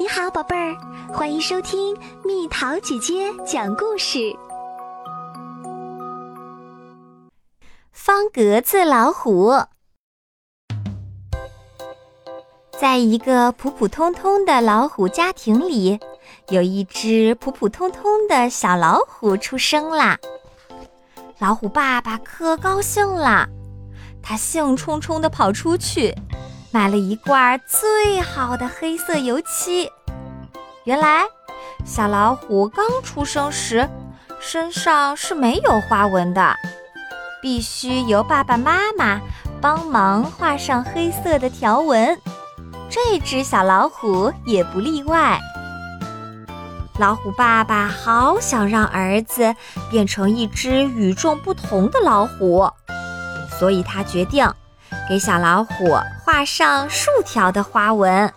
你好，宝贝儿，欢迎收听蜜桃姐姐讲故事。方格子老虎，在一个普普通通的老虎家庭里，有一只普普通通的小老虎出生啦。老虎爸爸可高兴了，他兴冲冲地跑出去。买了一罐最好的黑色油漆。原来，小老虎刚出生时身上是没有花纹的，必须由爸爸妈妈帮忙画上黑色的条纹。这只小老虎也不例外。老虎爸爸好想让儿子变成一只与众不同的老虎，所以他决定。给小老虎画上竖条的花纹，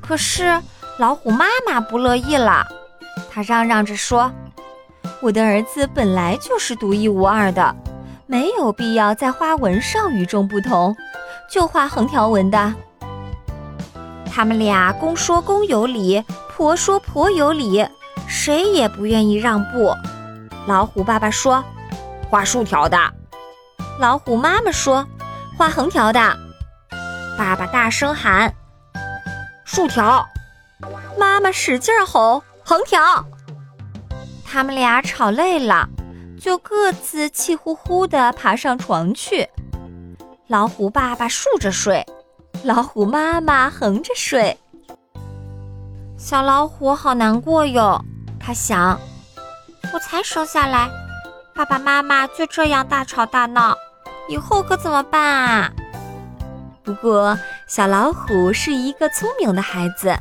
可是老虎妈妈不乐意了，她嚷嚷着说：“我的儿子本来就是独一无二的，没有必要在花纹上与众不同，就画横条纹的。”他们俩公说公有理，婆说婆有理，谁也不愿意让步。老虎爸爸说：“画竖条的。”老虎妈妈说。画横条的，爸爸大声喊：“竖条！”妈妈使劲吼：“横条！”他们俩吵累了，就各自气呼呼地爬上床去。老虎爸爸竖着睡，老虎妈妈横着睡。小老虎好难过哟，他想：“我才生下来，爸爸妈妈就这样大吵大闹。”以后可怎么办啊？不过小老虎是一个聪明的孩子，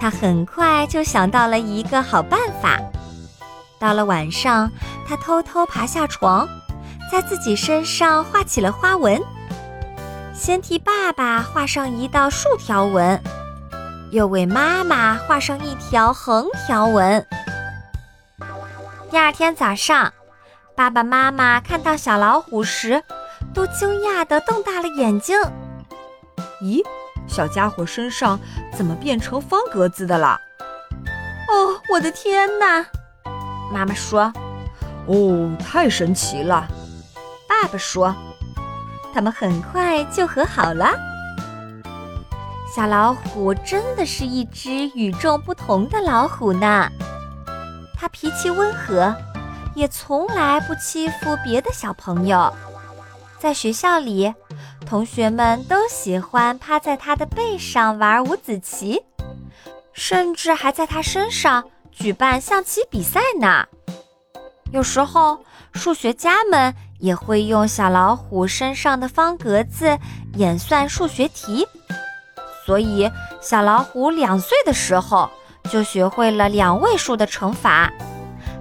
他很快就想到了一个好办法。到了晚上，他偷偷爬下床，在自己身上画起了花纹。先替爸爸画上一道竖条纹，又为妈妈画上一条横条纹。第二天早上，爸爸妈妈看到小老虎时，都惊讶地瞪大了眼睛。咦，小家伙身上怎么变成方格子的了？哦，我的天哪！妈妈说：“哦，太神奇了。”爸爸说：“他们很快就和好了。”小老虎真的是一只与众不同的老虎呢。它脾气温和，也从来不欺负别的小朋友。在学校里，同学们都喜欢趴在他的背上玩五子棋，甚至还在他身上举办象棋比赛呢。有时候，数学家们也会用小老虎身上的方格子演算数学题。所以，小老虎两岁的时候就学会了两位数的乘法，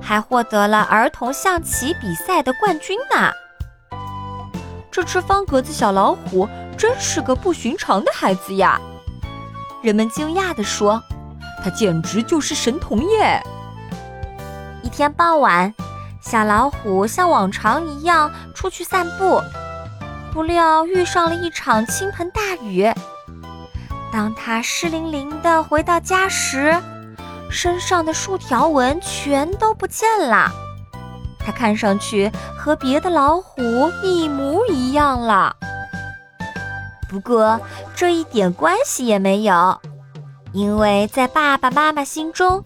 还获得了儿童象棋比赛的冠军呢。这只方格子小老虎真是个不寻常的孩子呀！人们惊讶地说：“他简直就是神童耶！”一天傍晚，小老虎像往常一样出去散步，不料遇上了一场倾盆大雨。当他湿淋淋地回到家时，身上的竖条纹全都不见了。它看上去和别的老虎一模一样了，不过这一点关系也没有，因为在爸爸妈妈心中，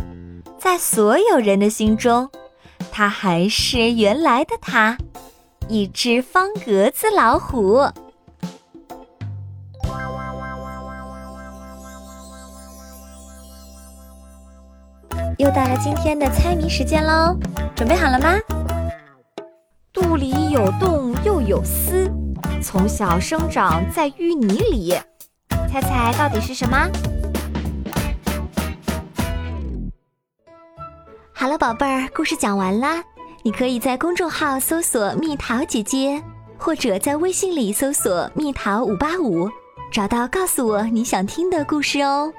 在所有人的心中，它还是原来的它，一只方格子老虎。又到了今天的猜谜时间喽，准备好了吗？肚里有洞又有丝，从小生长在淤泥里，猜猜到底是什么？好了，宝贝儿，故事讲完啦。你可以在公众号搜索“蜜桃姐姐”，或者在微信里搜索“蜜桃五八五”，找到告诉我你想听的故事哦。